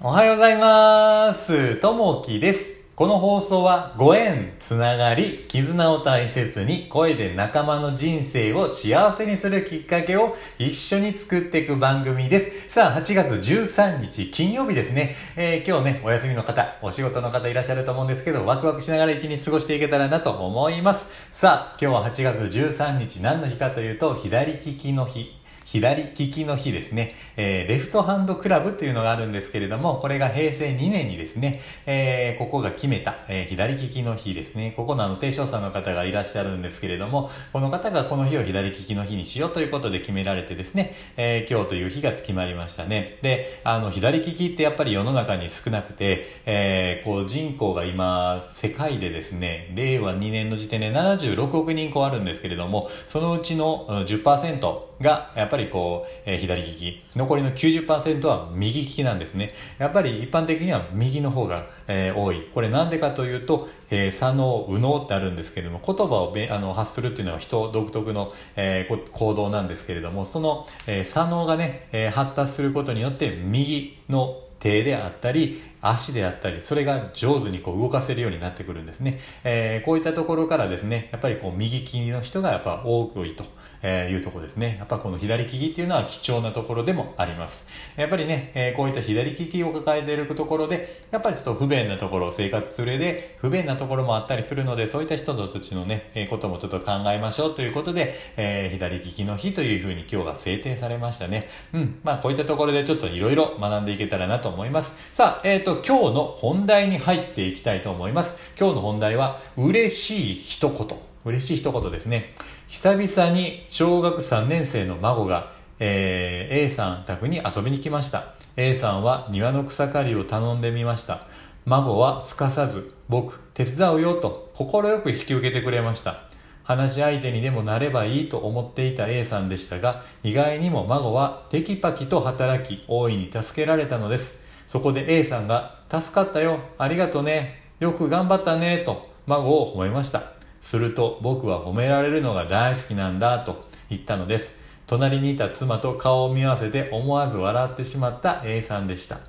おはようございます。ともきです。この放送はご縁、つながり、絆を大切に声で仲間の人生を幸せにするきっかけを一緒に作っていく番組です。さあ、8月13日金曜日ですね。えー今日ね、お休みの方、お仕事の方いらっしゃると思うんですけど、ワクワクしながら一日過ごしていけたらなと思います。さあ、今日は8月13日何の日かというと、左利きの日。左利きの日ですね、えーレフトハンドクラブというのがあるんですけれども、これが平成2年にですね、えーここが決めた、えー左利きの日ですね。ここのあの提唱者の方がいらっしゃるんですけれども、この方がこの日を左利きの日にしようということで決められてですね、えー今日という日が決まりましたね。で、あの、左利きってやっぱり世の中に少なくて、えーこう人口が今、世界でですね、令和2年の時点で76億人口あるんですけれども、そのうちの10%がやっぱりこう、えー左利き。残りの90%は右利きなんですね。やっぱり一般的には右の方が、えー多い。これなんでかというと、えー左脳、右脳ってあるんですけれども、言葉をべあの発するっていうのは人独特の、えー行動なんですけれども、その、えー左脳がね、えー発達することによって右の手であったり、足であったり、それが上手にこう動かせるようになってくるんですね。えーこういったところからですね、やっぱりこう右利きの人がやっぱ多くいとえーいうところですね。やっぱこの左利きっていうのは貴重なところでもあります。やっぱりね、えーこういった左利きを抱えているところで、やっぱりちょっと不便なところを、生活するで不便なところもあったりするので、そういった人たちのね、えーこともちょっと考えましょうということで、えー左利きの日というふうに今日が制定されましたね。うん。まあこういったところでちょっといろいろ学んでいけたらなと思います。さあ、えっ、と、今日の本題に入っていきたいと思います。今日の本題は、嬉しい一言。嬉しい一言ですね。久々に小学3年生の孫が、えー A さん宅に遊びに来ました A さんは庭の草刈りを頼んでみました孫はすかさず僕手伝うよと快く引き受けてくれました話し相手にでもなればいいと思っていた A さんでしたが意外にも孫はテキパキと働き大いに助けられたのですそこで A さんが助かったよありがとねよく頑張ったねと孫を褒めましたすると僕は褒められるのが大好きなんだと言ったのです。隣にいた妻と顔を見合わせて思わず笑ってしまった A さんでした。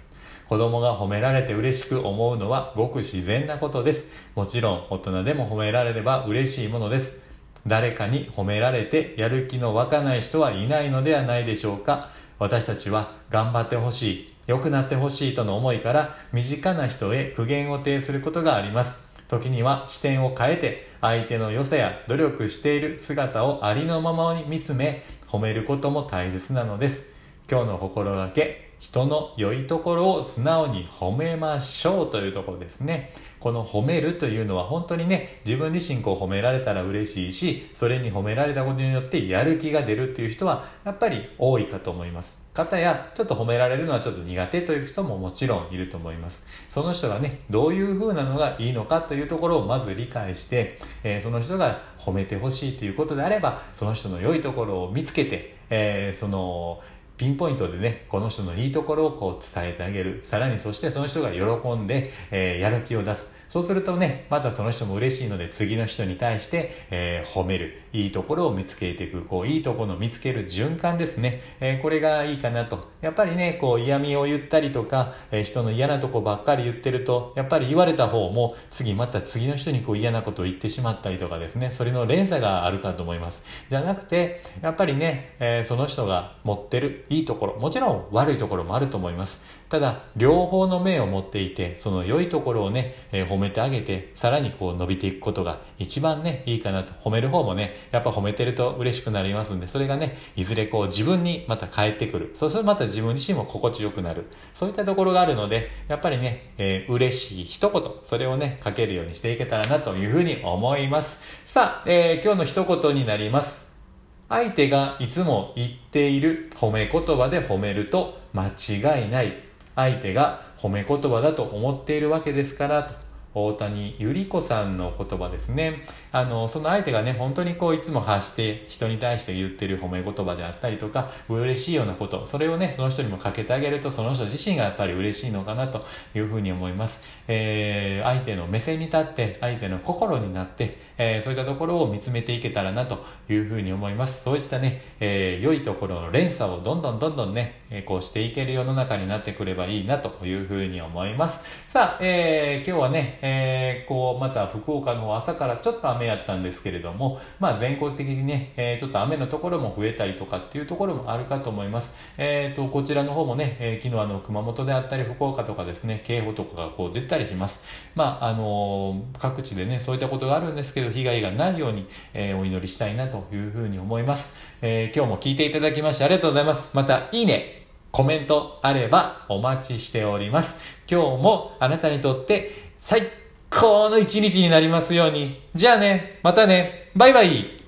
子供が褒められて嬉しく思うのはごく自然なことです。もちろん大人でも褒められれば嬉しいものです。誰かに褒められてやる気の湧かない人はいないのではないでしょうか。私たちは頑張ってほしい、良くなってほしいとの思いから身近な人へ苦言を呈することがあります。時には視点を変えて相手の良さや努力している姿をありのままに見つめ褒めることも大切なのです今日の心がけ人の良いところを素直に褒めましょうというところですね。この褒めるというのは本当にね自分自身こう褒められたら嬉しいしそれに褒められたことによってやる気が出るっていう人はやっぱり多いかと思います。方やちょっと褒められるのはちょっと苦手という人ももちろんいると思います。その人がねどういう風なのがいいのかというところをまず理解して、えーその人が褒めてほしいということであればその人の良いところを見つけて、えーそのピンポイントでね、この人のいいところをこう伝えてあげる。さらにそしてその人が喜んで、えーやる気を出す。そうするとね、またその人も嬉しいので次の人に対して、えー褒める。いいところを見つけていく。こう、いいところの見つける循環ですね。えーこれがいいかなと。やっぱりね、こう嫌味を言ったりとか、えー人の嫌なとこばっかり言ってると、やっぱり言われた方も次また次の人にこう嫌なことを言ってしまったりとかですね、それの連鎖があるかと思います。じゃなくて、やっぱりね、えその人が持ってるいいところ、もちろん悪いところもあると思います。ただ、両方の面を持っていて、その良いところをね、えー褒めてあげて、さらにこう伸びていくことが一番ね、いいかなと。褒める方もね、やっぱ褒めてると嬉しくなりますんで、それがね、いずれこう自分にまた返ってくる。そうするとまた自分自身も心地よくなる。そういったところがあるので、やっぱりね、えー嬉しい一言、それをね、かけるようにしていけたらなというふうに思います。さあ、えー今日の一言になります。相手がいつも言っている褒め言葉で褒めると間違いない。相手が褒め言葉だと思っているわけですから、と大谷ゆり子さんの言葉ですね。あの、その相手がね、本当にこういつも発して人に対して言ってる褒め言葉であったりとか、嬉しいようなこと、それをね、その人にもかけてあげると、その人自身がやっぱり嬉しいのかなというふうに思います。えー、相手の目線に立って、相手の心になって、えー、そういったところを見つめていけたらなというふうに思います。そういったね、えー、良いところの連鎖をどんどんどんどんね、えこうしていける世の中になってくればいいなというふうに思います。さあ、えー、今日はね、えー、こう、また福岡の方朝からちょっと雨やったんですけれども、まあ全国的にね、えー、ちょっと雨のところも増えたりとかっていうところもあるかと思います。えっ、ー、と、こちらの方もね、え、昨日あの、熊本であったり福岡とかですね、警報とかがこう出たりします。まあ、あの、各地でね、そういったことがあるんですけど、被害がないように、え、お祈りしたいなというふうに思います。え、今日も聞いていただきましてありがとうございます。また、いいねコメントあればお待ちしております。今日もあなたにとって最高の一日になりますように。じゃあね、またね、バイバイ